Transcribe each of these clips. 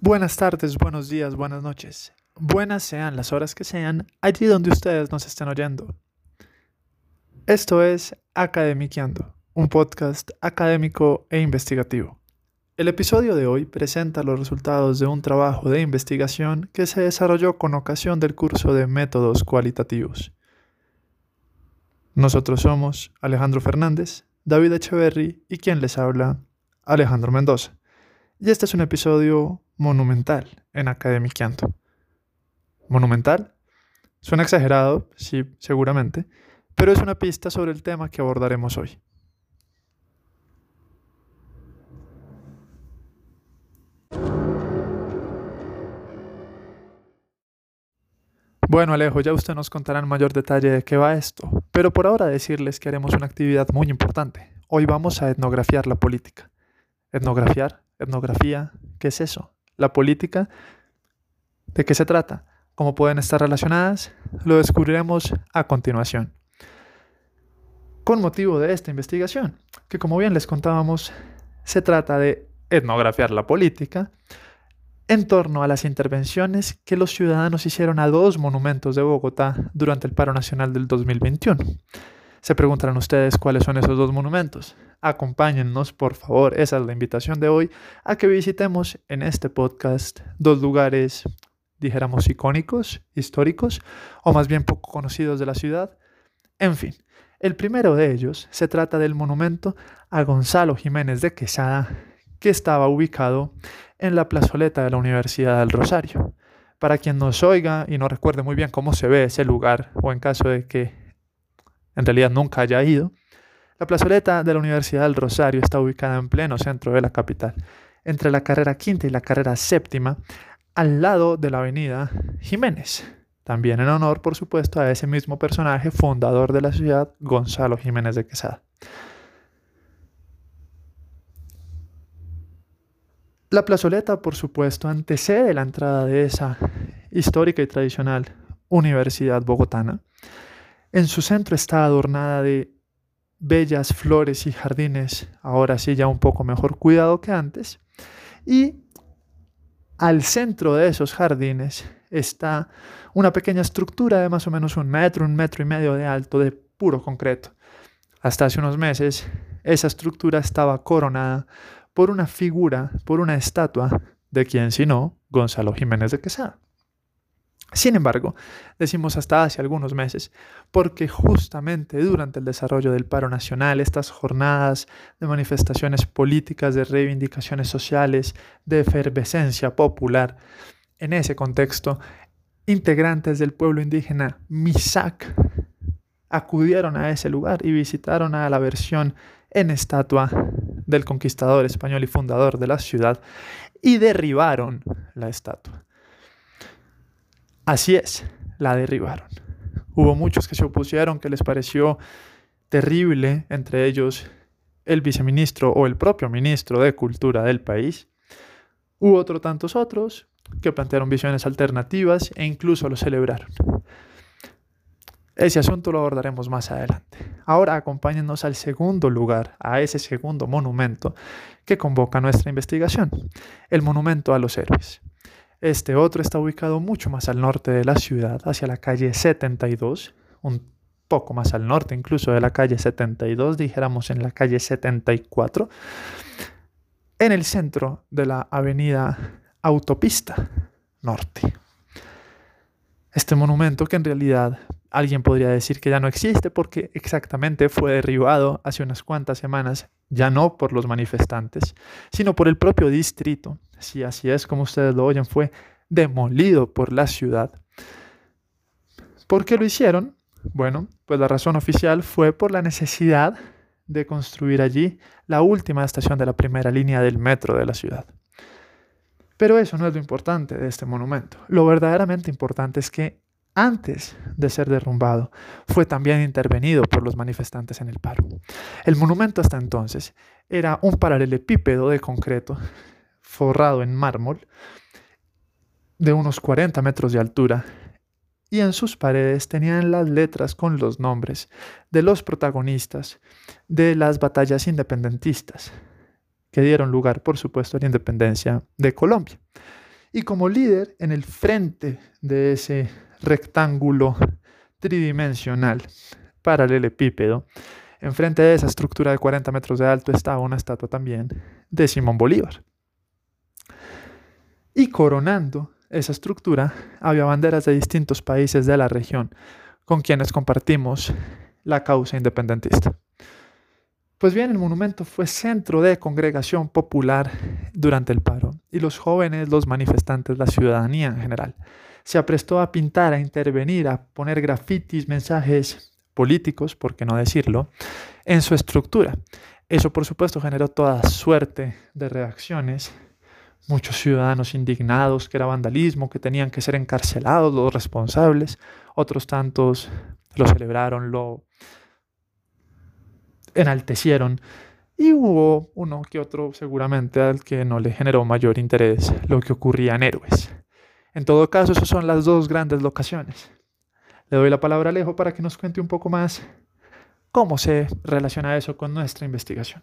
Buenas tardes, buenos días, buenas noches. Buenas sean las horas que sean allí donde ustedes nos estén oyendo. Esto es Academiqueando, un podcast académico e investigativo. El episodio de hoy presenta los resultados de un trabajo de investigación que se desarrolló con ocasión del curso de métodos cualitativos. Nosotros somos Alejandro Fernández, David Echeverry y quien les habla, Alejandro Mendoza. Y este es un episodio monumental en Academiqueando. ¿Monumental? Suena exagerado, sí, seguramente, pero es una pista sobre el tema que abordaremos hoy. Bueno, Alejo, ya usted nos contará en mayor detalle de qué va esto, pero por ahora decirles que haremos una actividad muy importante. Hoy vamos a etnografiar la política. ¿Etnografiar? ¿Etnografía? ¿Qué es eso? la política, ¿de qué se trata? ¿Cómo pueden estar relacionadas? Lo descubriremos a continuación. Con motivo de esta investigación, que como bien les contábamos, se trata de etnografiar la política en torno a las intervenciones que los ciudadanos hicieron a dos monumentos de Bogotá durante el paro nacional del 2021. Se preguntarán ustedes cuáles son esos dos monumentos. Acompáñennos, por favor, esa es la invitación de hoy, a que visitemos en este podcast dos lugares, dijéramos, icónicos, históricos, o más bien poco conocidos de la ciudad. En fin, el primero de ellos se trata del monumento a Gonzalo Jiménez de Quesada, que estaba ubicado en la plazoleta de la Universidad del Rosario. Para quien nos oiga y no recuerde muy bien cómo se ve ese lugar, o en caso de que en realidad nunca haya ido, la plazoleta de la Universidad del Rosario está ubicada en pleno centro de la capital, entre la carrera quinta y la carrera séptima, al lado de la avenida Jiménez. También en honor, por supuesto, a ese mismo personaje fundador de la ciudad, Gonzalo Jiménez de Quesada. La plazoleta, por supuesto, antecede la entrada de esa histórica y tradicional universidad bogotana en su centro está adornada de bellas flores y jardines, ahora sí ya un poco mejor cuidado que antes. Y al centro de esos jardines está una pequeña estructura de más o menos un metro, un metro y medio de alto de puro concreto. Hasta hace unos meses esa estructura estaba coronada por una figura, por una estatua de quien sino Gonzalo Jiménez de Quesada. Sin embargo, decimos hasta hace algunos meses, porque justamente durante el desarrollo del paro nacional, estas jornadas de manifestaciones políticas, de reivindicaciones sociales, de efervescencia popular, en ese contexto, integrantes del pueblo indígena Misak acudieron a ese lugar y visitaron a la versión en estatua del conquistador español y fundador de la ciudad y derribaron la estatua. Así es, la derribaron. Hubo muchos que se opusieron, que les pareció terrible, entre ellos el viceministro o el propio ministro de Cultura del país. Hubo otros tantos otros que plantearon visiones alternativas e incluso lo celebraron. Ese asunto lo abordaremos más adelante. Ahora acompáñenos al segundo lugar, a ese segundo monumento que convoca nuestra investigación, el monumento a los héroes. Este otro está ubicado mucho más al norte de la ciudad, hacia la calle 72, un poco más al norte incluso de la calle 72, dijéramos en la calle 74, en el centro de la avenida Autopista Norte. Este monumento que en realidad alguien podría decir que ya no existe porque exactamente fue derribado hace unas cuantas semanas, ya no por los manifestantes, sino por el propio distrito si así es como ustedes lo oyen, fue demolido por la ciudad. ¿Por qué lo hicieron? Bueno, pues la razón oficial fue por la necesidad de construir allí la última estación de la primera línea del metro de la ciudad. Pero eso no es lo importante de este monumento. Lo verdaderamente importante es que antes de ser derrumbado, fue también intervenido por los manifestantes en el paro. El monumento hasta entonces era un paralelepípedo de concreto forrado en mármol de unos 40 metros de altura y en sus paredes tenían las letras con los nombres de los protagonistas de las batallas independentistas que dieron lugar, por supuesto, a la independencia de Colombia. Y como líder, en el frente de ese rectángulo tridimensional paralelepípedo, enfrente de esa estructura de 40 metros de alto estaba una estatua también de Simón Bolívar. Y coronando esa estructura había banderas de distintos países de la región con quienes compartimos la causa independentista. Pues bien, el monumento fue centro de congregación popular durante el paro y los jóvenes, los manifestantes, la ciudadanía en general, se aprestó a pintar, a intervenir, a poner grafitis, mensajes políticos, por qué no decirlo, en su estructura. Eso por supuesto generó toda suerte de reacciones, muchos ciudadanos indignados que era vandalismo, que tenían que ser encarcelados los responsables, otros tantos lo celebraron, lo enaltecieron y hubo uno que otro seguramente al que no le generó mayor interés lo que ocurría en Héroes. En todo caso, esas son las dos grandes locaciones. Le doy la palabra a Alejo para que nos cuente un poco más cómo se relaciona eso con nuestra investigación.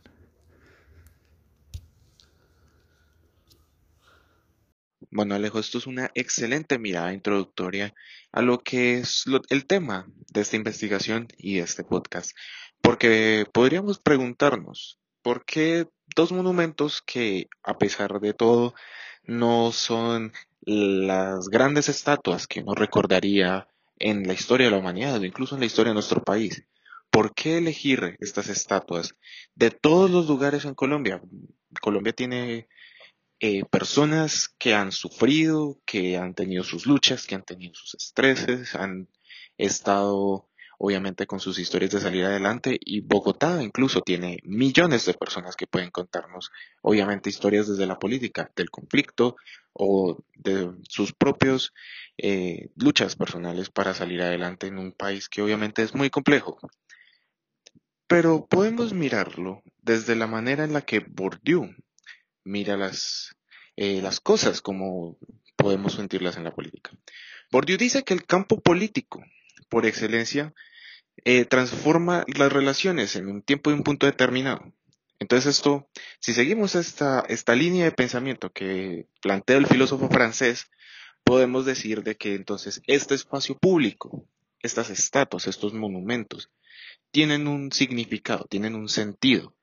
Bueno, Alejo, esto es una excelente mirada introductoria a lo que es el tema de esta investigación y este podcast. Porque podríamos preguntarnos, ¿por qué dos monumentos que, a pesar de todo, no son las grandes estatuas que uno recordaría en la historia de la humanidad o incluso en la historia de nuestro país? ¿Por qué elegir estas estatuas de todos los lugares en Colombia? Colombia tiene eh, personas que han sufrido, que han tenido sus luchas, que han tenido sus estreses, han estado obviamente con sus historias de salir adelante y Bogotá incluso tiene millones de personas que pueden contarnos obviamente historias desde la política, del conflicto o de sus propios eh, luchas personales para salir adelante en un país que obviamente es muy complejo. Pero podemos mirarlo desde la manera en la que Bourdieu mira las, eh, las cosas como podemos sentirlas en la política. Bourdieu dice que el campo político por excelencia, eh, transforma las relaciones en un tiempo y un punto determinado. Entonces esto, si seguimos esta, esta línea de pensamiento que plantea el filósofo francés, podemos decir de que entonces este espacio público, estas estatuas, estos monumentos, tienen un significado, tienen un sentido.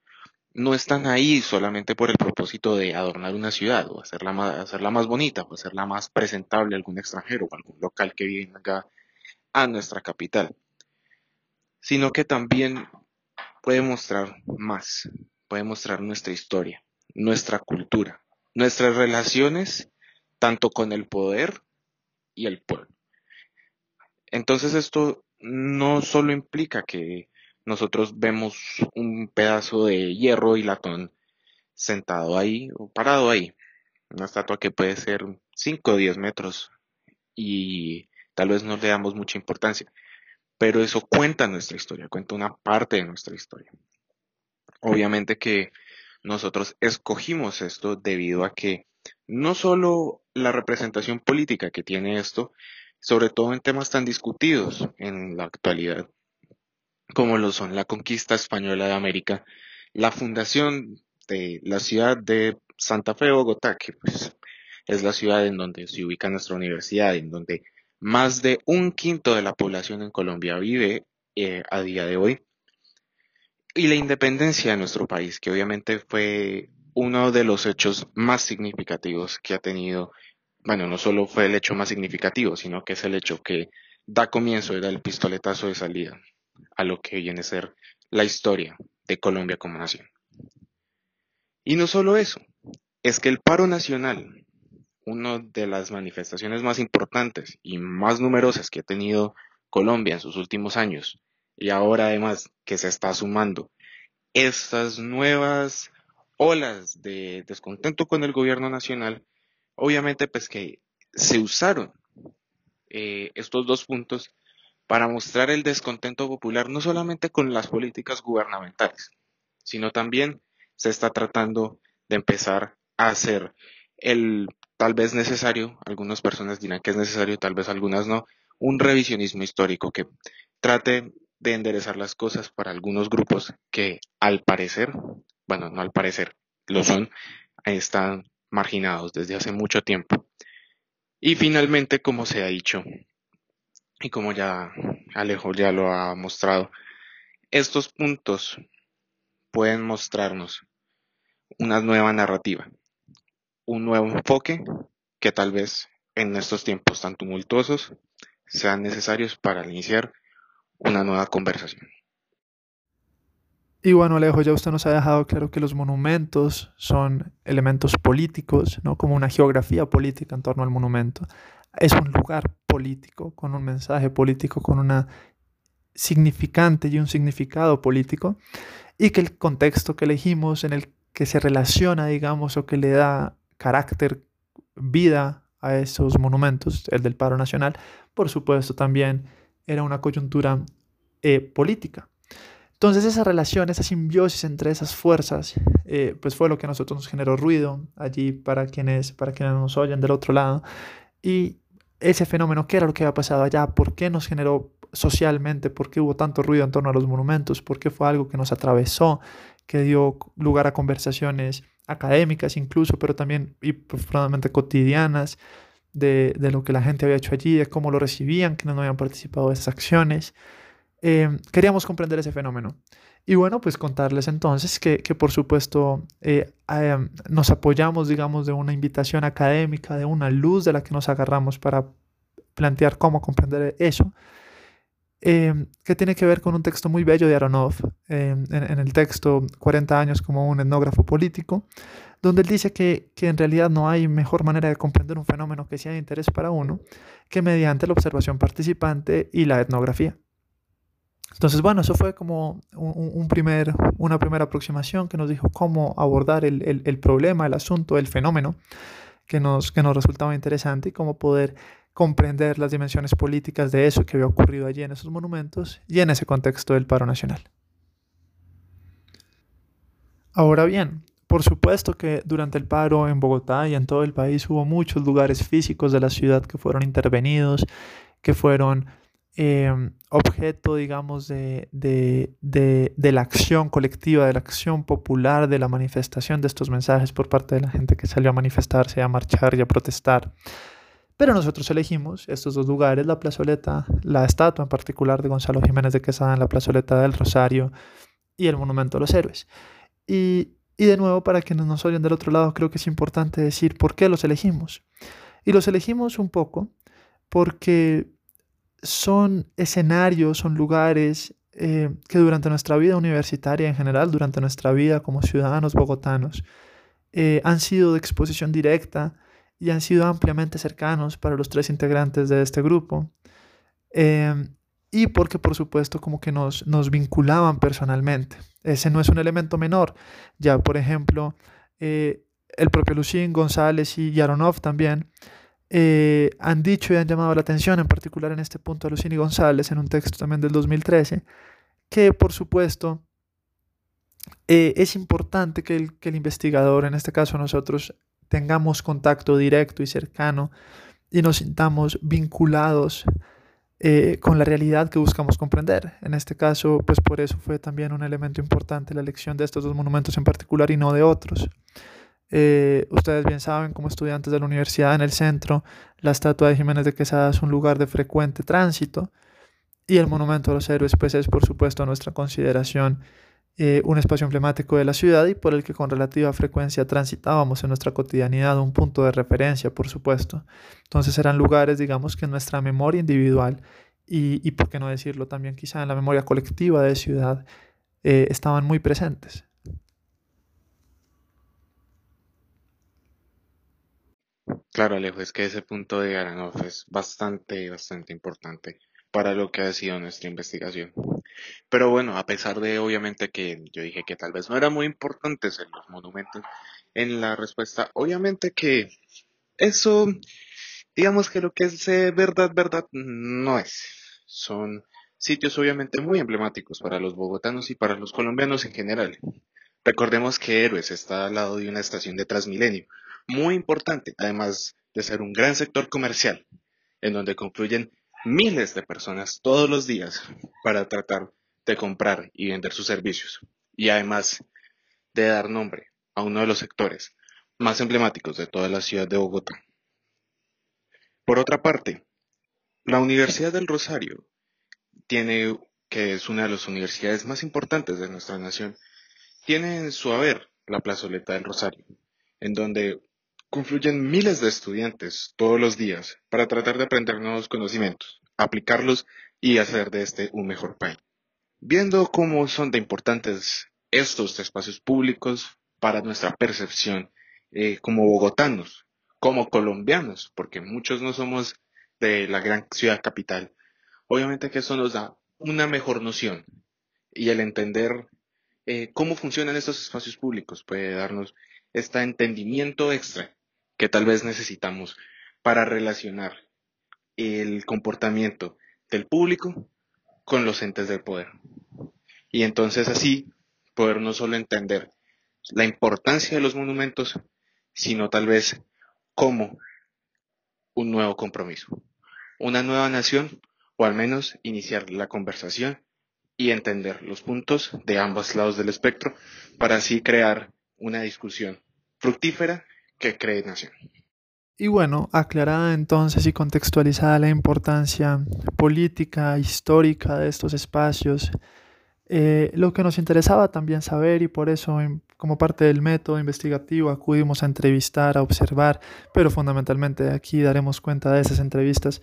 No están ahí solamente por el propósito de adornar una ciudad o hacerla más, hacerla más bonita o hacerla más presentable a algún extranjero o algún local que venga a nuestra capital, sino que también puede mostrar más, puede mostrar nuestra historia, nuestra cultura, nuestras relaciones tanto con el poder y el pueblo. Entonces esto no solo implica que nosotros vemos un pedazo de hierro y latón sentado ahí o parado ahí, una estatua que puede ser 5 o 10 metros y tal vez no le damos mucha importancia, pero eso cuenta nuestra historia, cuenta una parte de nuestra historia. Obviamente que nosotros escogimos esto debido a que no solo la representación política que tiene esto, sobre todo en temas tan discutidos en la actualidad, como lo son la conquista española de América, la fundación de la ciudad de Santa Fe, Bogotá, que pues es la ciudad en donde se ubica nuestra universidad, en donde más de un quinto de la población en Colombia vive eh, a día de hoy. Y la independencia de nuestro país, que obviamente fue uno de los hechos más significativos que ha tenido, bueno, no solo fue el hecho más significativo, sino que es el hecho que da comienzo da el pistoletazo de salida a lo que viene a ser la historia de Colombia como nación. Y no solo eso, es que el paro nacional una de las manifestaciones más importantes y más numerosas que ha tenido Colombia en sus últimos años, y ahora además que se está sumando. Estas nuevas olas de descontento con el gobierno nacional, obviamente pues que se usaron eh, estos dos puntos para mostrar el descontento popular no solamente con las políticas gubernamentales, sino también se está tratando de empezar a hacer el tal vez necesario, algunas personas dirán que es necesario, tal vez algunas no, un revisionismo histórico que trate de enderezar las cosas para algunos grupos que al parecer, bueno, no al parecer, lo son, están marginados desde hace mucho tiempo. Y finalmente, como se ha dicho, y como ya Alejo ya lo ha mostrado, estos puntos pueden mostrarnos una nueva narrativa, un nuevo enfoque que tal vez en estos tiempos tan tumultuosos sean necesarios para iniciar una nueva conversación. Y bueno, Alejo, ya usted nos ha dejado claro que los monumentos son elementos políticos, ¿no? Como una geografía política en torno al monumento. Es un lugar político, con un mensaje político, con una significante y un significado político, y que el contexto que elegimos, en el que se relaciona, digamos, o que le da carácter, vida a esos monumentos, el del paro nacional, por supuesto también era una coyuntura eh, política. Entonces esa relación, esa simbiosis entre esas fuerzas, eh, pues fue lo que a nosotros nos generó ruido allí para quienes, para quienes nos oyen del otro lado. Y ese fenómeno, ¿qué era lo que había pasado allá? ¿Por qué nos generó socialmente? ¿Por qué hubo tanto ruido en torno a los monumentos? ¿Por qué fue algo que nos atravesó, que dio lugar a conversaciones académicas incluso, pero también y probablemente cotidianas de, de, lo que la gente había hecho allí, de cómo lo recibían, que no habían participado de esas acciones. Eh, queríamos comprender ese fenómeno. Y bueno, pues contarles entonces que, que por supuesto eh, eh, nos apoyamos, digamos, de una invitación académica, de una luz de la que nos agarramos para plantear cómo comprender eso, que tiene que ver con un texto muy bello de Aronov, en, en, el texto 40 años como un etnógrafo político, donde él dice que, que en realidad no hay mejor manera de comprender un fenómeno que sea de interés para uno que mediante la observación participante y la etnografía. Entonces, bueno, eso fue como un, primer, una primera aproximación que nos dijo cómo abordar el, el, problema, el asunto, el fenómeno que nos, que nos resultaba interesante y cómo poder comprender las dimensiones políticas de eso que había ocurrido allí en esos monumentos y en ese contexto del paro nacional. Ahora bien, por supuesto que durante el paro en Bogotá y en todo el país hubo muchos lugares físicos de la ciudad que fueron intervenidos, que fueron Em, objeto, digamos, de, de, de, de, la acción colectiva, de la acción popular, de la manifestación de estos mensajes por parte de la gente que salió a manifestarse, a marchar y a protestar. Pero nosotros elegimos estos dos lugares, la plazoleta, la estatua en particular de Gonzalo Jiménez de Quesada en la plazoleta del Rosario y el Monumento a los Héroes. Y, y de nuevo, para quienes nos oyen del otro lado, creo que es importante decir por qué los elegimos. Y los elegimos un poco porque son escenarios, son lugares eh, que durante nuestra vida universitaria en general, durante nuestra vida como ciudadanos bogotanos, eh, han sido de exposición directa y han sido ampliamente cercanos para los tres integrantes de este grupo. Em, y porque por supuesto como que nos, nos vinculaban personalmente. Ese no es un elemento menor. Ya, por ejemplo, eh, el propio Lucín, González y Yaronov también eh, han dicho y han llamado la atención, en particular en este punto a Lucini González, en un texto también del 2013, que por supuesto eh, es importante que el, que el investigador, en este caso nosotros, tengamos contacto directo y cercano y nos sintamos vinculados eh, con la realidad que buscamos comprender. En este caso, pues por eso fue también un elemento importante la elección de estos dos monumentos en particular y no de otros. Eh, ustedes bien saben, como estudiantes de la universidad en el centro, la estatua de Jiménez de Quesada es un lugar de frecuente tránsito y el Monumento a los Héroes pues es por supuesto nuestra consideración eh, un espacio emblemático de la ciudad y por el que con relativa frecuencia transitábamos en nuestra cotidianidad, un punto de referencia por supuesto. Entonces eran lugares digamos que en nuestra memoria individual y, y por qué no decirlo también quizá en la memoria colectiva de ciudad eh, estaban muy presentes. Claro, Alejo, es que ese punto de Aranov es bastante, bastante importante para lo que ha sido nuestra investigación. Pero bueno, a pesar de obviamente que yo dije que tal vez no eran muy importantes en los monumentos, en la respuesta, obviamente que eso, digamos que lo que es eh, verdad, verdad, no es. Son sitios obviamente muy emblemáticos para los bogotanos y para los colombianos en general. Recordemos que Héroes está al lado de una estación de Transmilenio, muy importante, además de ser un gran sector comercial, en donde confluyen miles de personas todos los días para tratar de comprar y vender sus servicios, y además de dar nombre a uno de los sectores más emblemáticos de toda la ciudad de Bogotá. Por otra parte, la Universidad del Rosario tiene, que es una de las universidades más importantes de nuestra nación, tiene en su haber la plazoleta del Rosario, en donde confluyen miles de estudiantes todos los días para tratar de aprender nuevos conocimientos, aplicarlos y hacer de este un mejor país. Viendo cómo son de importantes estos espacios públicos para nuestra percepción eh, como bogotanos, como colombianos, porque muchos no somos de la gran ciudad capital, obviamente que eso nos da una mejor noción y el entender eh, cómo funcionan estos espacios públicos puede darnos este entendimiento extra que tal vez necesitamos para relacionar el comportamiento del público con los entes del poder. Y entonces así poder no solo entender la importancia de los monumentos, sino tal vez como un nuevo compromiso, una nueva nación, o al menos iniciar la conversación y entender los puntos de ambos lados del espectro para así crear una discusión fructífera que cree nación. Y bueno, aclarada entonces y contextualizada la importancia política, histórica de estos espacios, eh, lo que nos interesaba también saber y por eso como parte del método investigativo acudimos a entrevistar, a observar, pero fundamentalmente aquí daremos cuenta de esas entrevistas,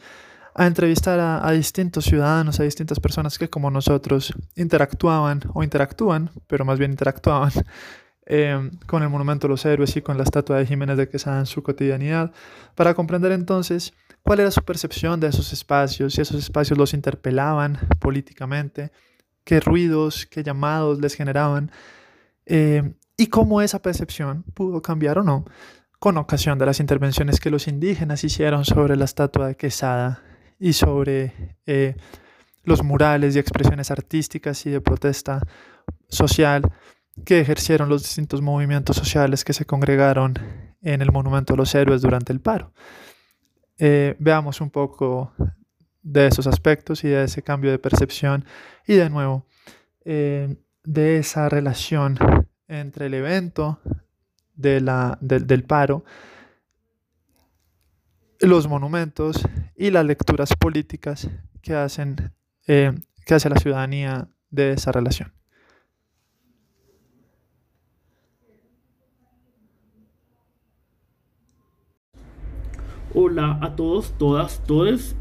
a entrevistar a, distintos ciudadanos, a distintas personas que como nosotros interactuaban o interactúan, pero más bien interactuaban eh, con el Monumento de los Héroes y con la estatua de Jiménez de Quesada en su cotidianidad, para comprender entonces cuál era su percepción de esos espacios, si esos espacios los interpelaban políticamente, qué ruidos, qué llamados les generaban eh, y cómo esa percepción pudo cambiar o no con ocasión de las intervenciones que los indígenas hicieron sobre la estatua de Quesada y sobre eh, los murales y expresiones artísticas y de protesta social que ejercieron los distintos movimientos sociales que se congregaron en el Monumento de los Héroes durante el paro. Eh, veamos un poco de esos aspectos y de ese cambio de percepción y de nuevo eh, de esa relación entre el evento de la, del paro, los monumentos y las lecturas políticas que, hacen, eh, que hace la ciudadanía de esa relación. Hola a todos, todas, todes.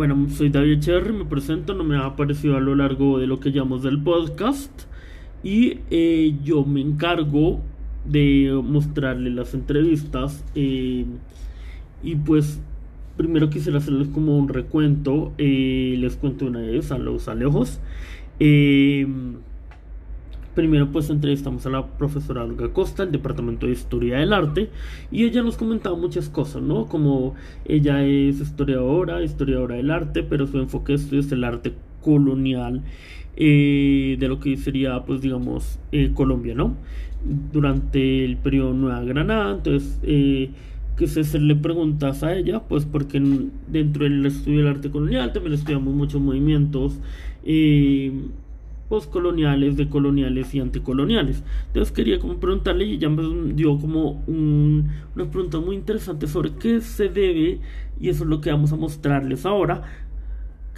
Bueno, soy David Cherry, me presento, no me ha aparecido a lo largo de lo que llamamos del podcast. Y eh, yo me encargo de mostrarles las entrevistas. Eh, y pues primero quisiera hacerles como un recuento. les cuento una vez a los alejos. Primero pues entrevistamos a la profesora Olga Costa, del Departamento de Historia del Arte, y ella nos comentaba muchas cosas, ¿no? Como ella es historiadora, historiadora del arte, pero su enfoque es el arte colonial eh, de lo que sería, pues digamos, eh, Colombia, ¿no? Durante el periodo Nueva Granada, entonces... Eh, que se hacerle preguntas a ella, pues porque dentro del estudio del arte colonial también estudiamos muchos movimientos eh, postcoloniales, decoloniales y anticoloniales. Entonces quería como preguntarle y ella me dio como una pregunta muy interesante sobre qué se debe, y eso es lo que vamos a mostrarles ahora,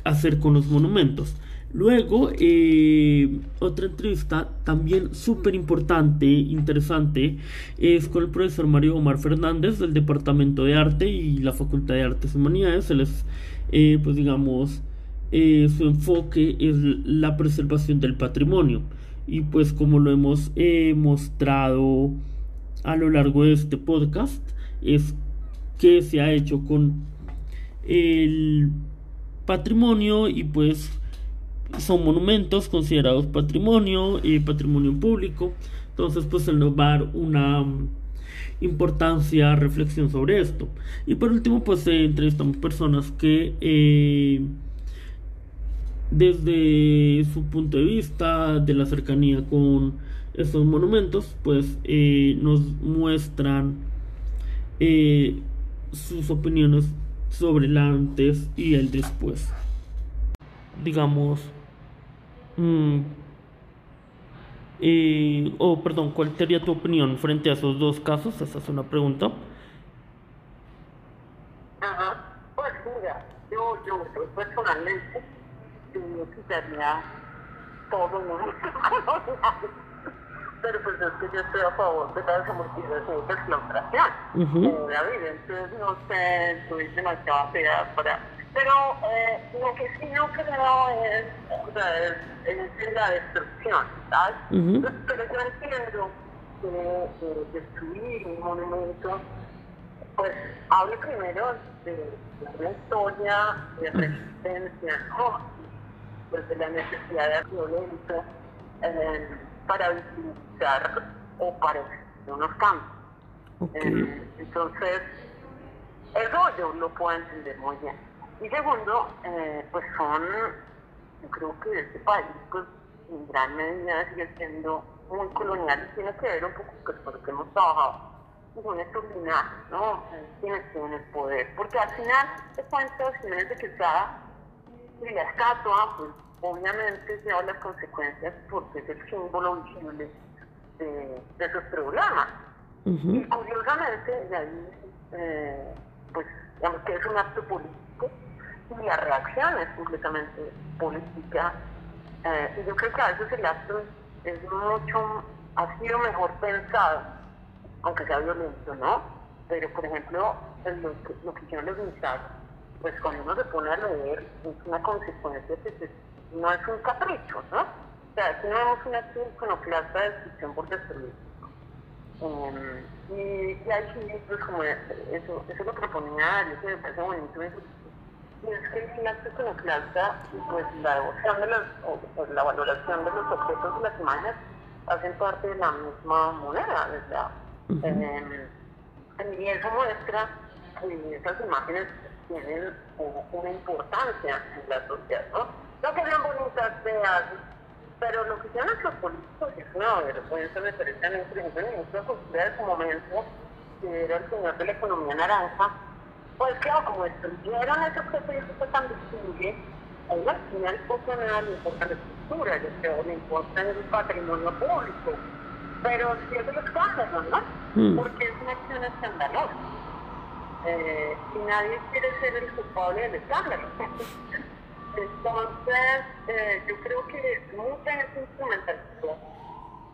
hacer con los monumentos. Luego, eh, otra entrevista también súper importante, interesante, es con el profesor Mario Omar Fernández del Departamento de Arte y la Facultad de Artes y Humanidades. Él es, eh, pues digamos, eh, su enfoque es la preservación del patrimonio. Y pues como lo hemos eh, mostrado a lo largo de este podcast, es que se ha hecho con el patrimonio y pues son monumentos considerados patrimonio y patrimonio público. Entonces pues él nos va a dar una importancia, reflexión sobre esto. Y por último pues eh, entrevistamos personas que desde su punto de vista, de la cercanía con estos monumentos, pues eh, nos muestran eh, sus opiniones sobre el antes y el después. Digamos, mm, eh, o oh, perdón, ¿cuál sería tu opinión frente a esos dos casos? Esa es una pregunta. Ajá, pues mira, yo, yo personalmente realidad todo el mundo pero pues es que yo estoy a favor de la desamortización y explotación. Uh David, entonces no sé, soy demasiado fea para... Pero eh, lo que sí no creo es, o sea, es, es la destrucción, ¿sabes? Pero yo entiendo que destruir un monumento, pues hablo primero de la historia de resistencia, ¿no? Pues de la necesidad de violencia. Eh, para visibilizar o para unos campos. Eh, entonces, eso yo lo puedo entender muy bien. Y segundo, eh, pues son, yo creo que este país, pues en gran medida sigue siendo muy colonial y tiene que ver un poco pues, con lo que hemos trabajado con estos ¿no? Quienes tienen el poder. Porque al final de cuentas, Jiménez de Quesada y la estatua, pues obviamente lleva las consecuencias porque es el símbolo visible de, de esos problemas. Y curiosamente, y ahí, eh, pues, digamos que es un acto político y la reacción es completamente política. Eh, y yo creo que a veces el acto es mucho, ha sido mejor pensado, aunque sea violento, ¿no? Pero, por ejemplo, lo que, lo que hicieron los militares, pues cuando uno se pone a leer, es una consecuencia que se no es un capricho, ¿no? O sea, aquí no vemos una iconoclasta de destrucción por destruir. Um, y, y hay libros como eso, eso lo proponía yo que me parece bonito. Y es que el acto iconoclasta, pues la devoción de los, o, pues, la valoración de los objetos de las imágenes hacen parte de la misma moneda, ¿verdad? Uh -huh. y eso muestra que esas imágenes tienen una importancia en la sociedad, ¿no? no que sean bonitas, feas, pero lo que hicieron nuestros políticos es una vergüenza, me parece a mí, por ejemplo, ministro de Cultura de su momento, que era el señor de la economía naranja, pues claro, como destruyeron ese objeto y eso fue tan visible, ahí al final poco nada le importa la estructura, yo creo, le importa el patrimonio público, pero sí es el escándalo, ¿no? Mm. Porque es una acción escandalosa. Eh, y nadie quiere ser el culpable del escándalo. Entonces, eh, yo creo que mucha gente instrumentalizó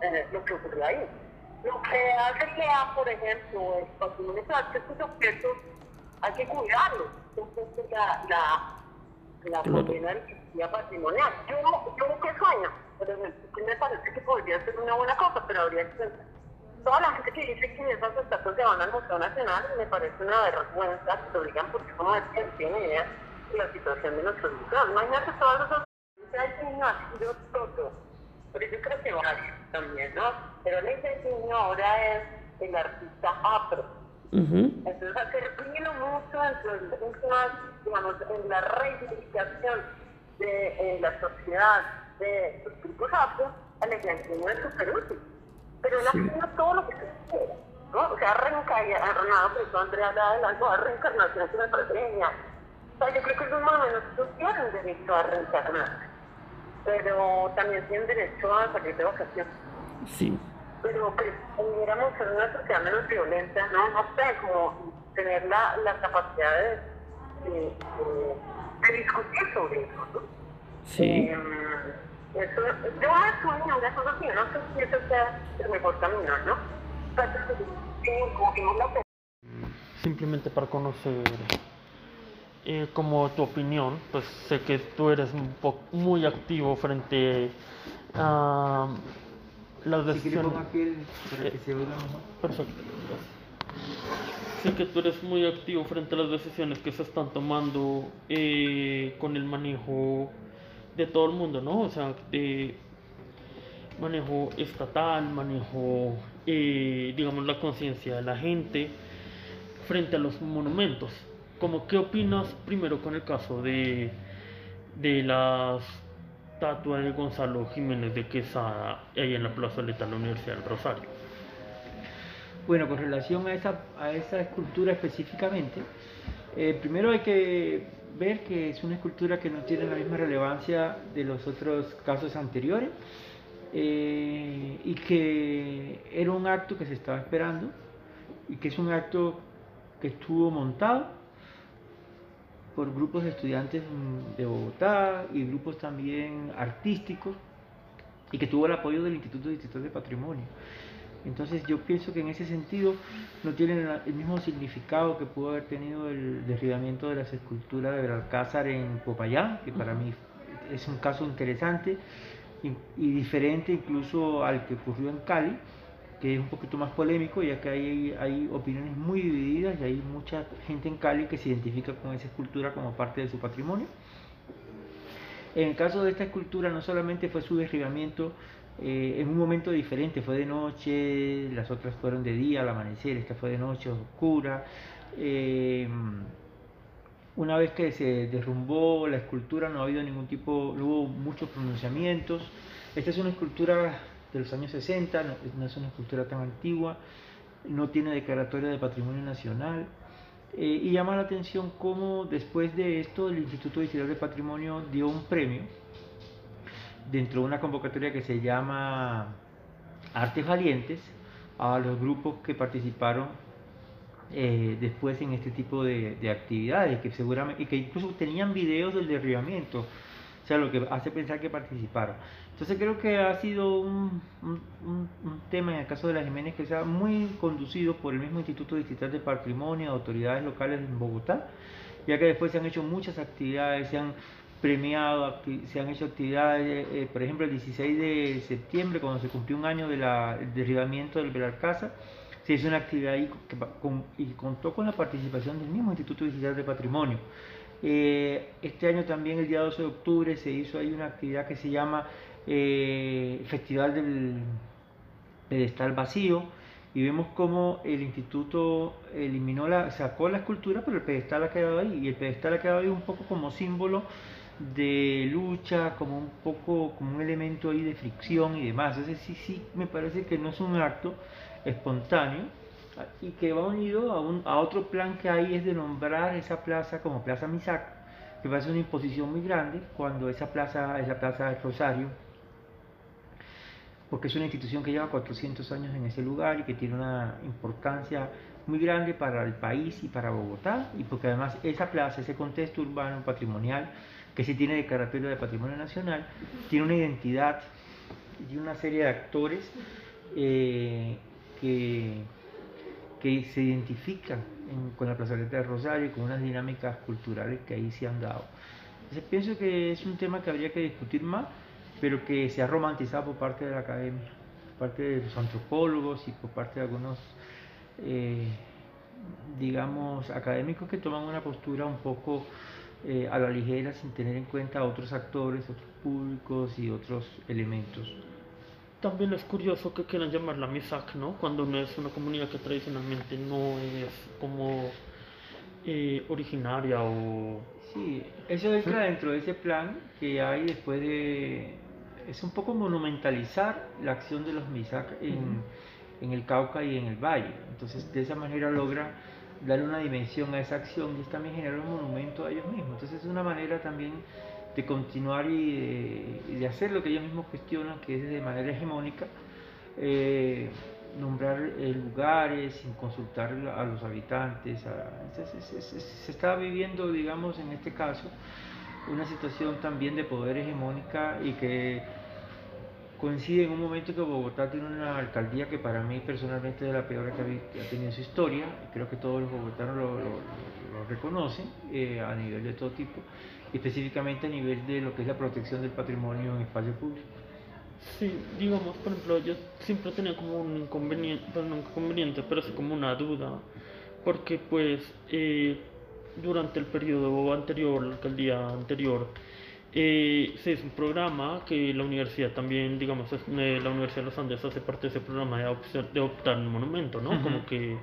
eh, lo que ocurrió ahí. Lo que hace que, por ejemplo, el patrimonio que estos objetos hay que cuidarlos. Entonces, la, la, la claro. patrimonial. Yo, yo que sueño, pero me parece que podría ser una buena cosa, pero habría que pensar. Toda la gente que dice que esas estatuas se van al Museo Nacional me parece una vergüenza que lo digan porque no es que tiene idea la situación de nuestros museos. Imagínate todos los niño ha sido todo, pero yo creo que varios también, ¿no? Pero el niño ahora es el artista afro. Entonces hacer mucho de digamos, en la reivindicación de la sociedad de los grupos afro, el niño es súper útil. Pero él sí. ha todo lo que se quiera. ¿no? O sea, reencarnado, por Andrea habla de la reencarnación, que me parece genial yo creo que esos monumentos tienen derecho a reencarnar, pero también tienen derecho a salir de vacaciones. Sí. Pero que pudiéramos ser una sociedad menos violenta, ¿no? No sé, como tener la, la capacidad de, de, de, discutir sobre eso, ¿no? Sí. Eh, eso, yo me sueño una cosa así, no sé si eso sea el mejor camino, ¿no? Simplemente para conocer eh, como tu opinión, pues sé que tú eres muy activo frente a las decisiones. perfecto. Sé que tú eres muy activo frente a las decisiones que se están tomando eh, con el manejo de todo el mundo, ¿no? O sea, de manejo estatal, manejo, eh, digamos, la conciencia de la gente frente a los monumentos como qué opinas primero con el caso de, de la estatua de Gonzalo Jiménez de Quesada ahí en la plazoleta de la Universidad del Rosario. Bueno, con relación a esa, a esa escultura específicamente, eh, primero hay que ver que es una escultura que no tiene la misma relevancia de los otros casos anteriores eh, y que era un acto que se estaba esperando y que es un acto que estuvo montado por grupos de estudiantes de Bogotá y grupos también artísticos y que tuvo el apoyo del Instituto Distrital de Patrimonio. Entonces yo pienso que en ese sentido no tiene el mismo significado que pudo haber tenido el derribamiento de las esculturas de Alcázar en Popayán, que para mí es un caso interesante y, y diferente incluso al que ocurrió en Cali, que es un poquito más polémico, ya que hay, hay opiniones muy divididas y hay mucha gente en Cali que se identifica con esa escultura como parte de su patrimonio. En el caso de esta escultura no solamente fue su derribamiento eh, en un momento diferente, fue de noche, las otras fueron de día, al amanecer, esta fue de noche, oscura. Eh, una vez que se derrumbó la escultura no ha habido ningún tipo, no hubo muchos pronunciamientos. Esta es una escultura de los años 60, no, es una escultura tan antigua, no tiene declaratoria de patrimonio nacional. Eh, y llama la atención cómo después de esto el Instituto Digital de Patrimonio dio un premio dentro de una convocatoria que se llama Artes Valientes a los grupos que participaron eh, después en este tipo de, de, actividades que seguramente y que incluso tenían videos del derribamiento o sea lo que hace pensar que participaron. Entonces creo que ha sido un, tema en el caso de las Jiménez que sea muy conducido por el mismo Instituto Distrital de Patrimonio, autoridades locales en Bogotá, ya que después se han hecho muchas actividades, se han premiado, se han hecho actividades, eh, por ejemplo el 16 de septiembre, cuando se cumplió un año del derribamiento del Belalcázar, se hizo una actividad ahí y contó con la participación del mismo Instituto Distrital de Patrimonio. Eh, este año también, el día 12 de octubre, se hizo ahí una actividad que se llama eh, Festival del Pedestal Vacío y vemos cómo el instituto eliminó la, sacó la escultura, pero el pedestal ha quedado ahí y el pedestal ha quedado ahí un poco como símbolo de lucha, como un poco como un elemento ahí de fricción y demás. Entonces sí, sí, me parece que no es un acto espontáneo y que va unido a, un, a otro plan que hay es de nombrar esa plaza como Plaza Misac, que ser una imposición muy grande cuando esa plaza, esa plaza de Rosario, porque es una institución que lleva 400 años en ese lugar y que tiene una importancia muy grande para el país y para Bogotá, y porque además esa plaza, ese contexto urbano patrimonial, que sí tiene declaratorio de patrimonio nacional, tiene una identidad y una serie de actores eh, que, que se identifican con la plazoleta de Rosario y con unas dinámicas culturales que ahí se han dado. Entonces pienso que es un tema que habría que discutir más pero que se ha romantizado por parte de la academia, por parte de los antropólogos y por parte de algunos, eh, digamos, académicos que toman una postura un poco eh, a la ligera sin tener en cuenta otros actores, otros públicos y otros elementos. También es curioso que quieran llamarla MISAC, ¿no? Cuando no es una comunidad que tradicionalmente no es como eh, originaria o... Sí, eso entra dentro de ese plan que hay después de es un poco monumentalizar la acción de los MISAC en, en, el Cauca y en el Valle. Entonces, de esa manera logra darle una dimensión a esa acción y también generar un monumento a ellos mismos. Entonces, es una manera también de continuar y de, hacer lo que ellos mismos cuestionan, que es de manera hegemónica, eh, nombrar eh, lugares sin consultar a los habitantes. entonces, se está viviendo, digamos, en este caso, una situación también de poder hegemónica y que coincide en un momento que Bogotá tiene una alcaldía que para mí personalmente es la peor que ha tenido en su historia, creo que todos los bogotanos lo, reconocen eh, a nivel de todo tipo, específicamente a nivel de lo que es la protección del patrimonio en espacio público. Sí, digamos, por ejemplo, yo siempre tenía como un inconveniente, pues no inconveniente, pero sí como una duda, porque pues eh, durante el periodo anterior, la alcaldía anterior, eh, se hizo un programa que la universidad también, digamos, eh, la Universidad de los Andes hace parte de ese programa de, adopción, de optar un monumento, ¿no? Como que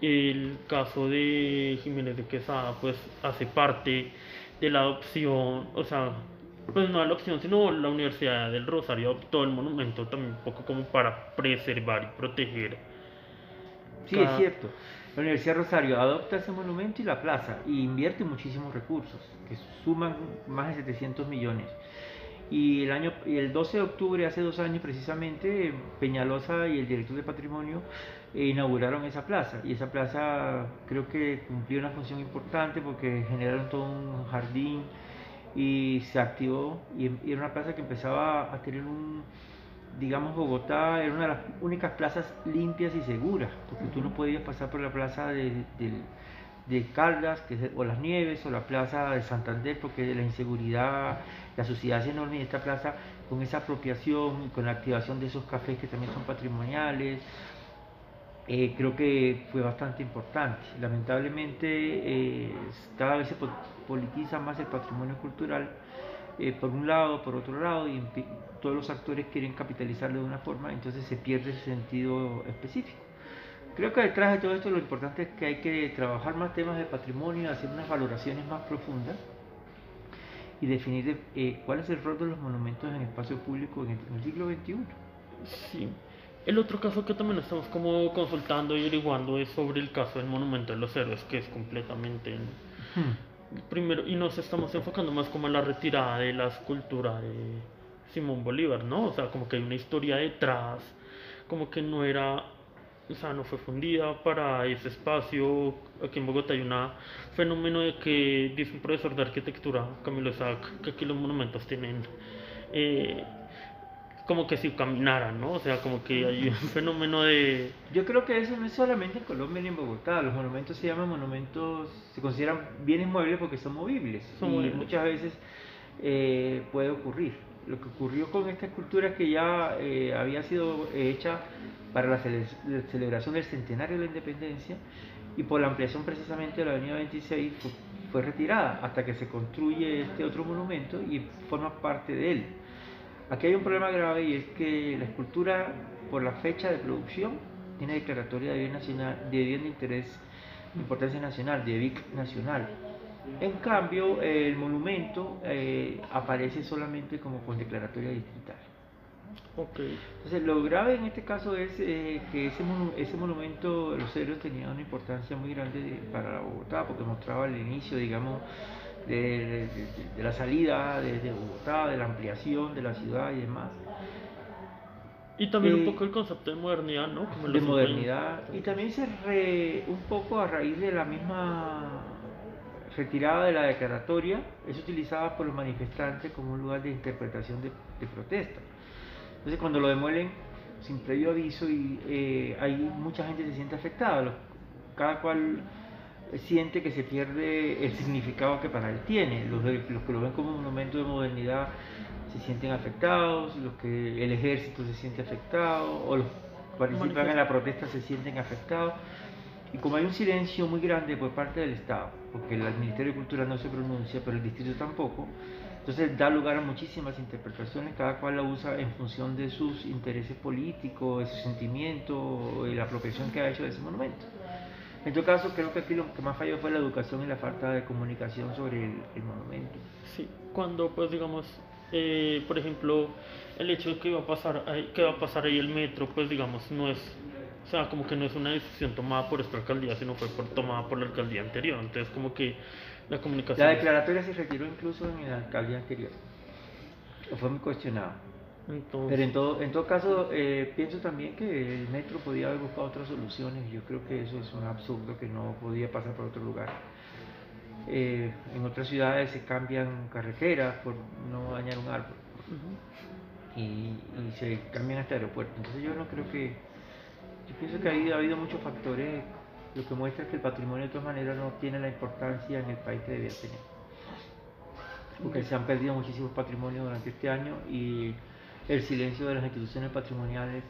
el caso de Jiménez de Quesada, pues hace parte de la adopción, o sea, pues no la opción, sino la Universidad del Rosario adoptó el monumento también un poco como para preservar y proteger. Sí, es cierto. La Universidad Rosario adopta ese monumento y la plaza y invierte muchísimos recursos, que suman más de 700 millones. Y el, año, el 12 de octubre, hace dos años precisamente, Peñalosa y el director de patrimonio eh, inauguraron esa plaza. Y esa plaza creo que cumplió una función importante porque generaron todo un jardín y se activó. Y, era una plaza que empezaba a tener un, digamos, Bogotá era una de las únicas plazas limpias y seguras, porque tú no podías pasar por la plaza de, de Caldas, que o las Nieves, o la plaza de Santander, porque la inseguridad, la suciedad es enorme, y esta plaza con esa apropiación, con la activación de esos cafés que también son patrimoniales, eh, creo que fue bastante importante. Lamentablemente eh, cada vez se politiza más el patrimonio cultural, eh, por un lado, por otro lado, y todos los actores quieren capitalizarlo de una forma, entonces se pierde ese sentido específico. Creo que detrás de todo esto lo importante es que hay que trabajar más temas de patrimonio, hacer unas valoraciones más profundas y definir eh, cuál es el rol de los monumentos en el espacio público en el, siglo XXI. Sí. El otro caso que también estamos como consultando y averiguando es sobre el caso del monumento de los héroes, que es completamente hmm. primero y nos estamos enfocando más como en la retirada de la escultura de Simón Bolívar, ¿no? O sea, como que hay una historia detrás, como que no era o sea, no fue fundida para ese espacio. Aquí en Bogotá hay un fenómeno de que dice un profesor de arquitectura, Camilo Isaac, que aquí los monumentos tienen eh, como que si caminaran, ¿no? O sea, como que hay un fenómeno de... Yo creo que eso no es solamente en Colombia ni en Bogotá. Los monumentos se llaman monumentos, se consideran bienes muebles porque son movibles. Son y muchas veces eh, puede ocurrir. Lo que ocurrió con esta escultura es que ya eh, había sido hecha para la, celebración del centenario de la independencia y por la ampliación precisamente de la avenida 26 fue, retirada hasta que se construye este otro monumento y forma parte de él. Aquí hay un problema grave y es que la escultura por la fecha de producción tiene declaratoria de bien, nacional, de bien de interés, de importancia nacional, de BIC nacional. En cambio, el monumento eh, aparece solamente como con declaratoria distrital. Entonces, lo grave en este caso es eh, que ese, ese monumento de los héroes tenía una importancia muy grande para Bogotá, porque mostraba el inicio, digamos, de, la salida desde Bogotá, de la ampliación de la ciudad y demás. Y también un eh, poco el concepto de modernidad, ¿no? de modernidad. Y también se re, un poco a raíz de la misma retirada de la declaratoria, es utilizada por los manifestantes como un lugar de interpretación de, protesta. Entonces cuando lo demuelen sin previo aviso y eh, hay mucha gente se siente afectada, cada cual siente que se pierde el significado que para él tiene. Los, los que lo ven como un monumento de modernidad se sienten afectados, los que el ejército se siente afectado o los que participan en la protesta se sienten afectados. Y como hay un silencio muy grande por parte del Estado, porque el Ministerio de Cultura no se pronuncia, pero el distrito tampoco, entonces da lugar a muchísimas interpretaciones, cada cual la usa en función de sus intereses políticos, de su sentimiento, de la apropiación que ha hecho de ese monumento. En todo caso, creo que aquí lo que más falló fue la educación y la falta de comunicación sobre el, monumento. Sí, cuando pues digamos, eh, por ejemplo, el hecho de que va a pasar que va a pasar ahí el metro, pues digamos, no es, o sea, como que no es una decisión tomada por esta alcaldía, sino fue por, tomada por la alcaldía anterior. Entonces, como que la comunicación. La declaratoria se retiró incluso en la alcaldía anterior. Fue muy cuestionado. Pero en todo, en todo caso, eh, pienso también que el metro podía haber buscado otras soluciones. Yo creo que eso es un absurdo que no podía pasar por otro lugar. Eh, en otras ciudades se cambian carreteras por no dañar un árbol. y, y, se cambian hasta aeropuertos. Entonces yo no creo que... Yo pienso que ha habido muchos factores lo que muestra que el patrimonio de todas maneras no tiene la importancia en el país que debía tener. Porque se han perdido muchísimos patrimonios durante este año y el silencio de las instituciones patrimoniales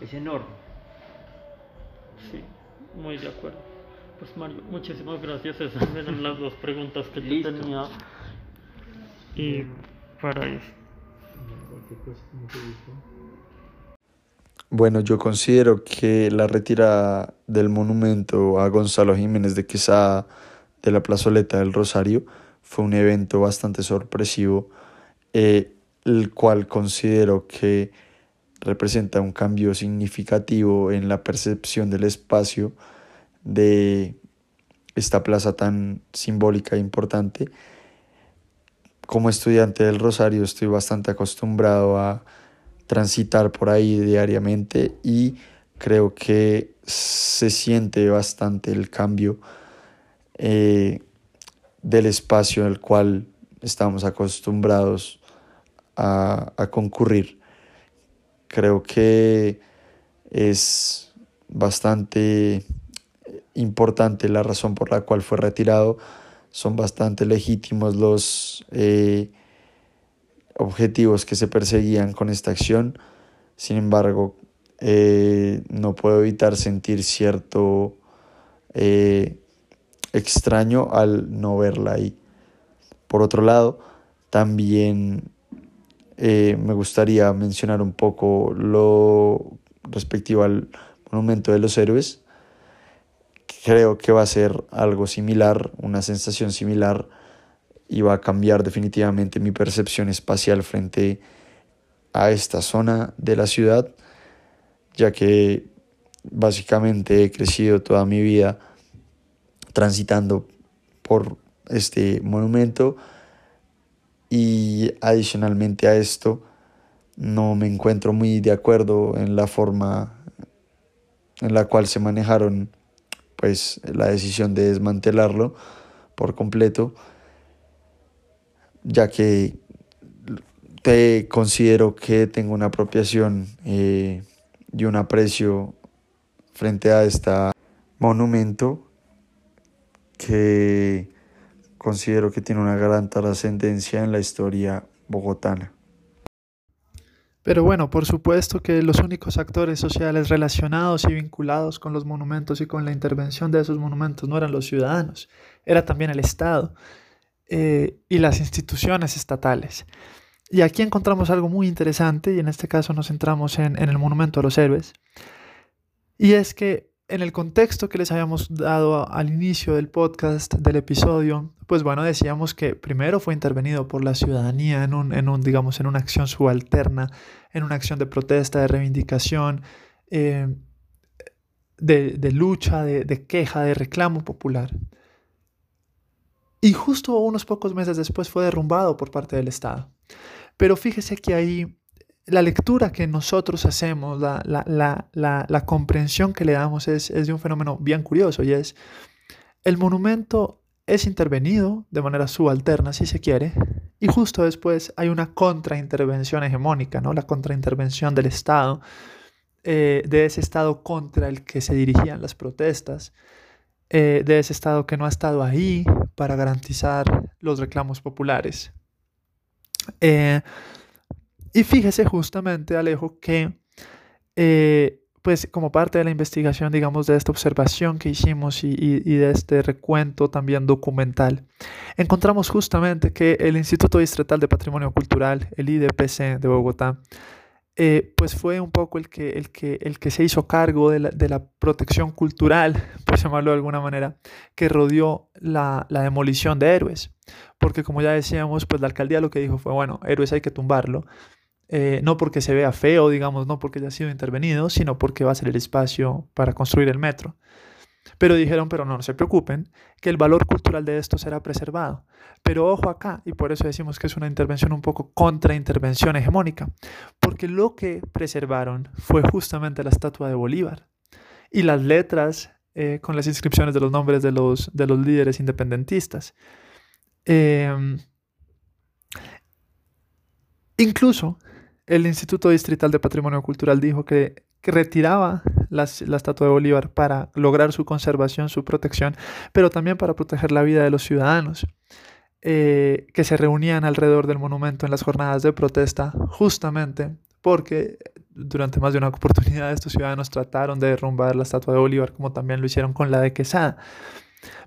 es enorme. Sí, muy de acuerdo. Pues Mario, muchísimas gracias. Esas eran las dos preguntas que yo tenía. Y para eso. Bueno, yo considero que la retirada del monumento a Gonzalo Jiménez de Quesada de la plazoleta del Rosario fue un evento bastante sorpresivo, eh, el cual considero que representa un cambio significativo en la percepción del espacio de esta plaza tan simbólica e importante. Como estudiante del Rosario estoy bastante acostumbrado a transitar por ahí diariamente y creo que se siente bastante el cambio eh, del espacio al cual estamos acostumbrados a, a concurrir. Creo que es bastante importante la razón por la cual fue retirado. Son bastante legítimos los eh, objetivos que se perseguían con esta acción. Sin embargo, eh, no puedo evitar sentir cierto eh, extraño al no verla ahí. Por otro lado, también me gustaría mencionar un poco lo respectivo al monumento de los héroes creo que va a ser algo similar, una sensación similar va a cambiar definitivamente mi percepción espacial frente a esta zona de la ciudad, ya que básicamente he crecido toda mi vida transitando por este monumento y adicionalmente a esto no me encuentro muy de acuerdo en la forma en la cual se manejaron pues la decisión de desmantelarlo por completo, ya que te considero que tengo una apropiación eh, y un aprecio frente a este monumento que considero que tiene una gran trascendencia en la historia bogotana. Pero bueno, por supuesto que los únicos actores sociales relacionados y vinculados con los monumentos y con la intervención de esos monumentos no eran los ciudadanos, era también el Estado eh, y las instituciones estatales. Y aquí encontramos algo muy interesante, y en este caso nos centramos en, el monumento a los héroes, y es que en el contexto que les habíamos dado al inicio del podcast, del episodio, pues bueno, decíamos que primero fue intervenido por la ciudadanía en un, en un digamos, en una acción subalterna, en una acción de protesta, de reivindicación, eh, de, lucha, de, de queja, de reclamo popular. Y justo unos pocos meses después fue derrumbado por parte del Estado. Pero fíjese que ahí la lectura que nosotros hacemos, la, comprensión que le damos es, de un fenómeno bien curioso y es el monumento es intervenido de manera subalterna, si se quiere, y justo después hay una contraintervención hegemónica, ¿no? la contraintervención del Estado, eh, de ese Estado contra el que se dirigían las protestas, eh, de ese Estado que no ha estado ahí para garantizar los reclamos populares. Eh, y fíjese justamente, Alejo, que eh, pues como parte de la investigación, digamos, de esta observación que hicimos y, de este recuento también documental, encontramos justamente que el Instituto Distrital de Patrimonio Cultural, el IDPC de Bogotá, eh, pues fue un poco el que, el que, el que se hizo cargo de la, de la protección cultural, por llamarlo de alguna manera, que rodeó la, la, demolición de héroes. Porque como ya decíamos, pues la alcaldía lo que dijo fue, bueno, héroes hay que tumbarlo, eh, no porque se vea feo, digamos, no porque haya sido intervenido, sino porque va a ser el espacio para construir el metro. Pero dijeron, pero no, no se preocupen, que el valor cultural de esto será preservado. Pero ojo acá, y por eso decimos que es una intervención un poco contra intervención hegemónica, porque lo que preservaron fue justamente la estatua de Bolívar y las letras eh, con las inscripciones de los nombres de los, de los líderes independentistas. Em, incluso el Instituto Distrital de Patrimonio Cultural dijo que, retiraba la estatua de Bolívar para lograr su conservación, su protección, pero también para proteger la vida de los ciudadanos. Eh, que se reunían alrededor del monumento en las jornadas de protesta, justamente porque durante más de una oportunidad estos ciudadanos trataron de derrumbar la estatua de Bolívar, como también lo hicieron con la de Quesada.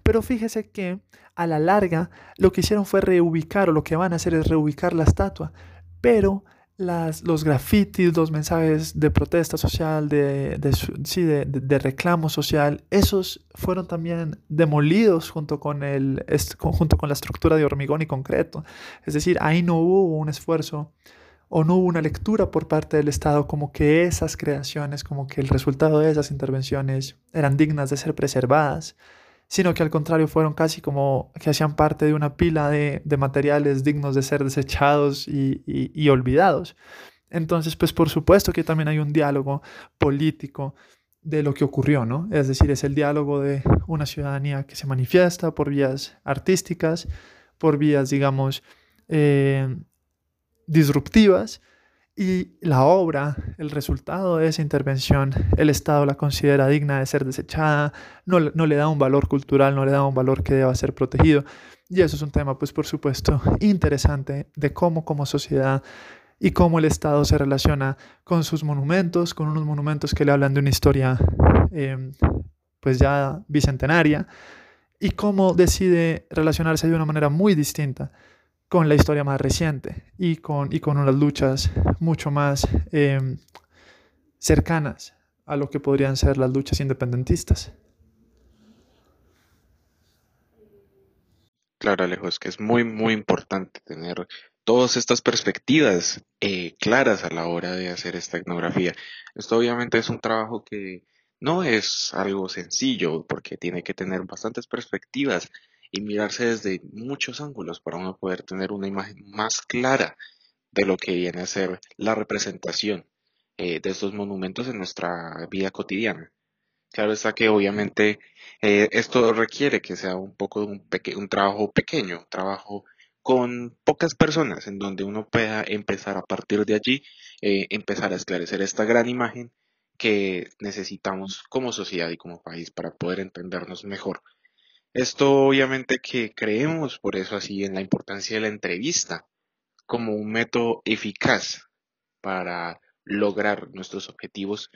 Pero fíjese que a la larga lo que hicieron fue reubicar, o lo que van a hacer es reubicar la estatua, pero las, los grafitis, los mensajes de protesta social, de, de, de, reclamo social, esos fueron también demolidos junto con, el, junto con la estructura de hormigón y concreto. Es decir, ahí no hubo un esfuerzo o no hubo una lectura por parte del Estado como que esas creaciones, como que el resultado de esas intervenciones eran dignas de ser preservadas. Sino que al contrario fueron casi como que hacían parte de una pila de, materiales dignos de ser desechados y, olvidados. Entonces, pues por supuesto que también hay un diálogo político de lo que ocurrió, ¿no? Es decir, es el diálogo de una ciudadanía que se manifiesta por vías artísticas, por vías, digamos, eh, disruptivas, y la obra, el resultado de esa intervención, el Estado la considera digna de ser desechada, no, no, le da un valor cultural, no le da un valor que deba ser protegido. Y eso es un tema, pues por supuesto, interesante de cómo como sociedad y cómo el Estado se relaciona con sus monumentos, con unos monumentos que le hablan de una historia em, pues ya bicentenaria, y cómo decide relacionarse de una manera muy distinta con la historia más reciente y con, y con unas luchas mucho más em, cercanas a lo que podrían ser las luchas independentistas. Claro, Alejo, es que es muy, muy importante tener todas estas perspectivas eh, claras a la hora de hacer esta etnografía. Esto obviamente es un trabajo que no es algo sencillo porque tiene que tener bastantes perspectivas y mirarse desde muchos ángulos para uno poder tener una imagen más clara de lo que viene a ser la representación eh, de estos monumentos en nuestra vida cotidiana. Claro está que obviamente eh, esto requiere que sea un poco un, un trabajo pequeño, un trabajo con pocas personas, en donde uno pueda empezar a partir de allí, eh, empezar a esclarecer esta gran imagen que necesitamos como sociedad y como país para poder entendernos mejor esto obviamente que creemos por eso así en la importancia de la entrevista como un método eficaz para lograr nuestros objetivos.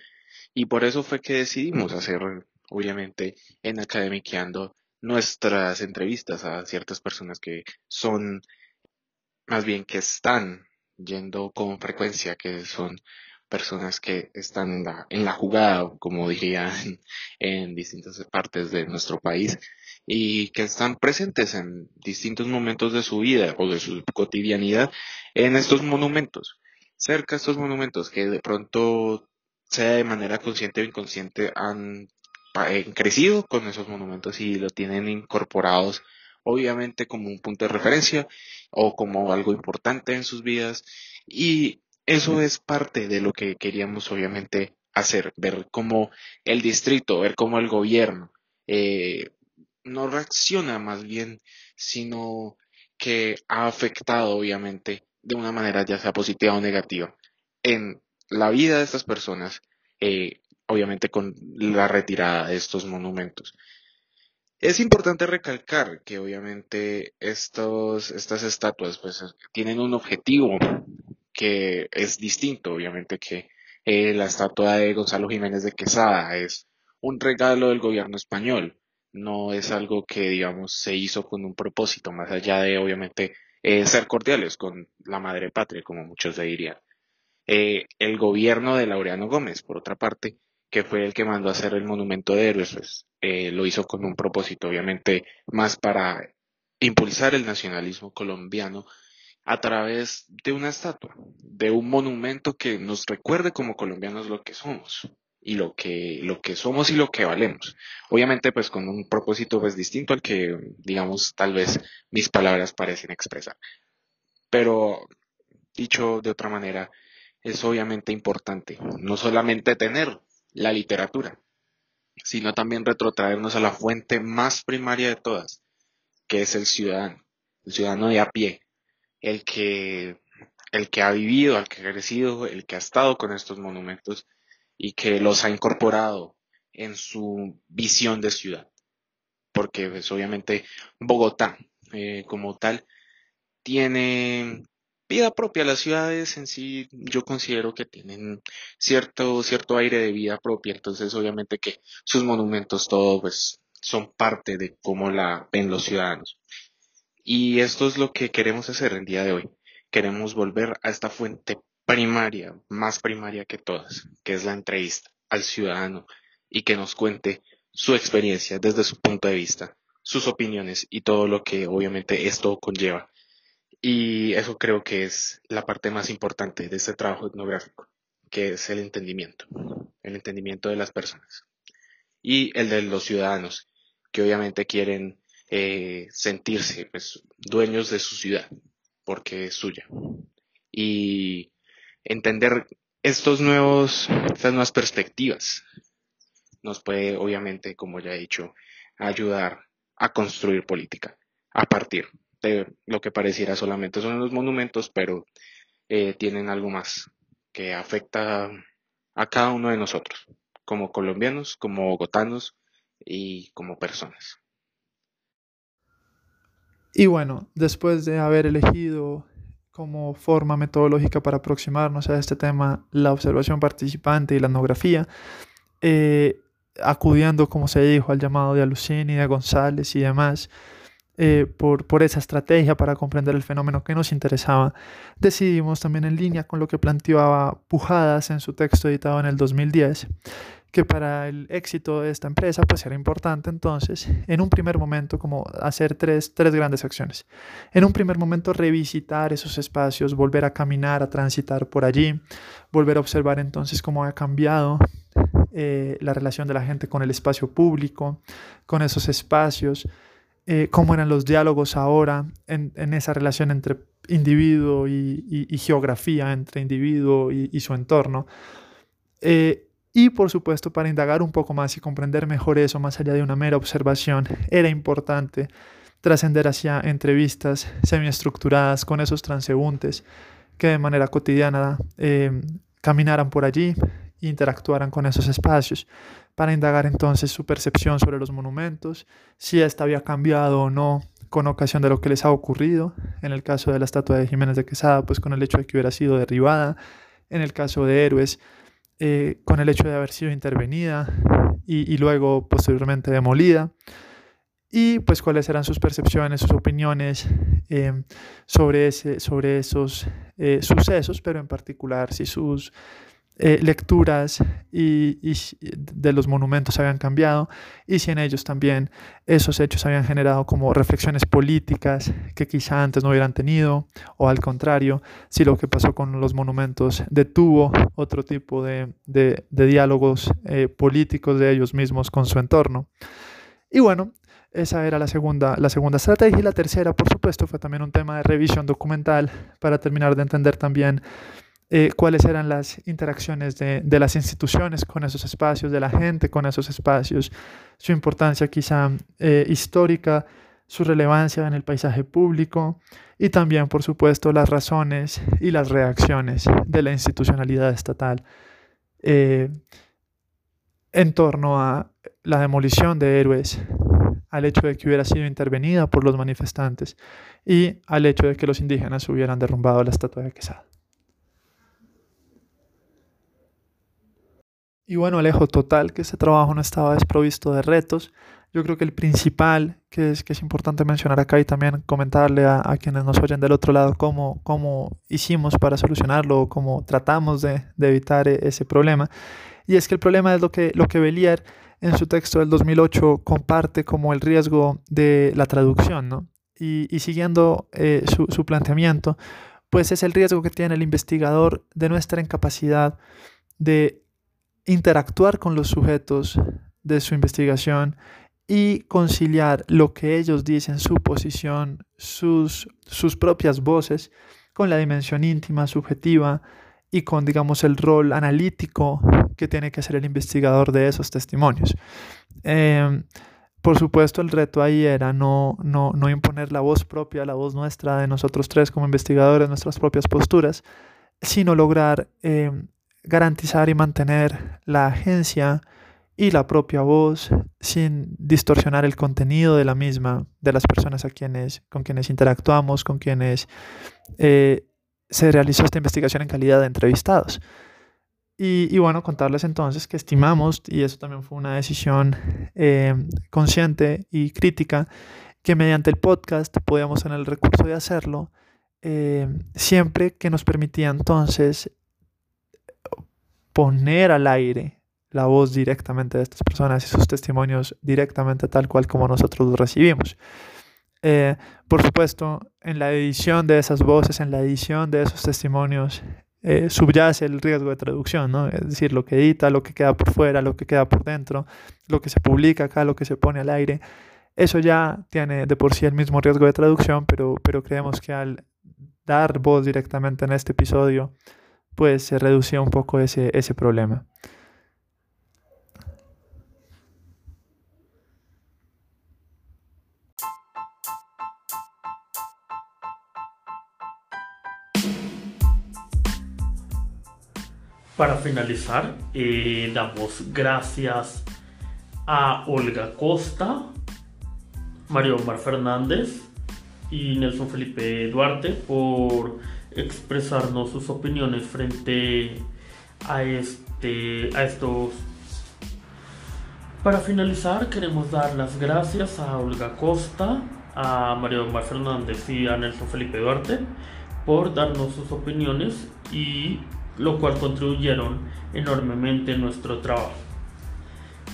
Y por eso fue que decidimos hacer obviamente en Academiqueando nuestras entrevistas a ciertas personas que son más bien que están yendo con frecuencia, que son personas que están en la, en la jugada, como diría en distintas partes de nuestro país, y que están presentes en distintos momentos de su vida o de su cotidianidad en estos monumentos, cerca de estos monumentos que de pronto, sea de manera consciente o inconsciente, han eh, crecido con esos monumentos y lo tienen incorporados obviamente como un punto de referencia o como algo importante en sus vidas. Y eso es parte de lo que queríamos obviamente hacer, ver cómo el distrito, ver cómo el gobierno eh, no reacciona más bien, sino que ha afectado obviamente de una manera ya sea positiva o negativa en la vida de estas personas, eh, obviamente con la retirada de estos monumentos. Es importante recalcar que obviamente estos, estas estatuas pues, tienen un objetivo que es distinto, obviamente, que eh, la estatua de Gonzalo Jiménez de Quesada es un regalo del gobierno español no es algo que, digamos, se hizo con un propósito, más allá de, obviamente, eh, ser cordiales con la madre patria, como muchos le dirían. Eh, el gobierno de Laureano Gómez, por otra parte, que fue el que mandó a hacer el monumento de héroes, pues, lo hizo con un propósito, obviamente, más para impulsar el nacionalismo colombiano a través de una estatua, de un monumento que nos recuerde como colombianos lo que somos y lo que, lo que somos y lo que valemos. Obviamente, pues con un propósito pues distinto al que, digamos, tal vez mis palabras parecen expresar. Pero, dicho de otra manera, es obviamente importante no solamente tener la literatura, sino también retrotraernos a la fuente más primaria de todas, que es el ciudadano, el ciudadano de a pie, el que, el que ha vivido, el que ha crecido, el que ha estado con estos monumentos y que los ha incorporado en su visión de ciudad. Porque pues, obviamente Bogotá eh, como tal tiene vida propia. Las ciudades en sí yo considero que tienen cierto, cierto aire de vida propia. Entonces obviamente que sus monumentos todos pues, son parte de cómo la ven los ciudadanos. Y esto es lo que queremos hacer el día de hoy. Queremos volver a esta fuente primaria, más primaria que todas, que es la entrevista al ciudadano y que nos cuente su experiencia desde su punto de vista, sus opiniones y todo lo que obviamente esto conlleva. Y eso creo que es la parte más importante de este trabajo etnográfico, que es el entendimiento, el entendimiento de las personas y el de los ciudadanos. que obviamente quieren eh, sentirse pues, dueños de su ciudad, porque es suya. Y entender estos nuevos, estas nuevas perspectivas nos puede, obviamente, como ya he dicho, ayudar a construir política a partir de lo que pareciera solamente son los monumentos, pero eh, tienen algo más que afecta a cada uno de nosotros, como colombianos, como bogotanos y como personas. Y bueno, después de haber elegido como forma metodológica para aproximarnos a este tema la observación participante y la etnografía, eh, acudiendo, como se dijo, al llamado de Alucini, de González y demás, eh, por, por, esa estrategia para comprender el fenómeno que nos interesaba, decidimos también en línea con lo que planteaba Pujadas en su texto editado en el 2010, que para el éxito de esta empresa pues era importante entonces en un primer momento como hacer tres, tres grandes acciones. En un primer momento revisitar esos espacios, volver a caminar, a transitar por allí, volver a observar entonces cómo ha cambiado eh, la relación de la gente con el espacio público, con esos espacios, eh, cómo eran los diálogos ahora en, esa relación entre individuo y, geografía, entre individuo y, y su entorno. Eh, y por supuesto, para indagar un poco más y comprender mejor eso, más allá de una mera observación, era importante trascender hacia entrevistas semiestructuradas con esos transeúntes que de manera cotidiana eh, caminaran por allí e interactuaran con esos espacios, para indagar entonces su percepción sobre los monumentos, si ésta había cambiado o no con ocasión de lo que les ha ocurrido, en el caso de la estatua de Jiménez de Quesada, pues con el hecho de que hubiera sido derribada, en el caso de Héroes, eh, con el hecho de haber sido intervenida y, luego posteriormente demolida. Y pues cuáles eran sus percepciones, sus opiniones eh, sobre, ese, sobre esos eh, sucesos, pero en particular si sus eh, lecturas y, de los monumentos habían cambiado y si en ellos también esos hechos habían generado como reflexiones políticas que quizá antes no hubieran tenido o al contrario, si lo que pasó con los monumentos detuvo otro tipo de, de, de diálogos eh, políticos de ellos mismos con su entorno. Y bueno, esa era la segunda, la segunda estrategia y la tercera, por supuesto, fue también un tema de revisión documental para terminar de entender también eh, cuáles eran las interacciones de, las instituciones con esos espacios, de la gente con esos espacios, su importancia quizá eh, histórica, su relevancia en el paisaje público y también, por supuesto, las razones y las reacciones de la institucionalidad estatal eh, en torno a la demolición de héroes, al hecho de que hubiera sido intervenida por los manifestantes y al hecho de que los indígenas hubieran derrumbado la estatua de Quesada. Y bueno, Alejo, total, que este trabajo no estaba desprovisto de retos. Yo creo que el principal que es, que es importante mencionar acá y también comentarle a, a quienes nos oyen del otro lado cómo, cómo hicimos para solucionarlo o cómo tratamos de, de, evitar ese problema. Y es que el problema es lo que, lo que Belier en su texto del 2008 comparte como el riesgo de la traducción, ¿no? Y, y siguiendo eh, su, su planteamiento, pues es el riesgo que tiene el investigador de nuestra incapacidad de interactuar con los sujetos de su investigación y conciliar lo que ellos dicen, su posición, sus, sus propias voces, con la dimensión íntima, subjetiva y con, digamos, el rol analítico que tiene que hacer el investigador de esos testimonios. Eh, por supuesto, el reto ahí era no, no, no, imponer la voz propia, la voz nuestra de nosotros tres como investigadores, nuestras propias posturas, sino lograr eh, garantizar y mantener la agencia y la propia voz sin distorsionar el contenido de la misma, de las personas a quienes, con quienes interactuamos, con quienes eh, se realizó esta investigación en calidad de entrevistados. Y, y, bueno, contarles entonces que estimamos, y eso también fue una decisión eh, consciente y crítica, que mediante el podcast podíamos tener el recurso de hacerlo, eh, siempre que nos permitía entonces poner al aire la voz directamente de estas personas y sus testimonios directamente tal cual como nosotros los recibimos. Eh, por supuesto, en la edición de esas voces, en la edición de esos testimonios, eh, subyace el riesgo de traducción, ¿no? Es decir, lo que edita, lo que queda por fuera, lo que queda por dentro, lo que se publica acá, lo que se pone al aire. Eso ya tiene de por sí el mismo riesgo de traducción, pero, pero creemos que al dar voz directamente en este episodio, pues se reducía un poco ese, ese problema. Para finalizar, eh, damos gracias a Olga Costa, Mario Omar Fernández y Nelson Felipe Duarte por expresarnos sus opiniones frente a este a estos para finalizar queremos dar las gracias a Olga Costa a Mario Omar Fernández y a Nelson Felipe Duarte por darnos sus opiniones y lo cual contribuyeron enormemente en nuestro trabajo.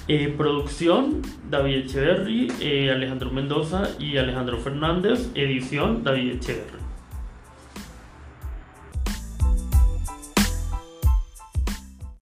Eh, producción, David Echeverry, eh, Alejandro Mendoza y Alejandro Fernández. Edición, David Echeverry.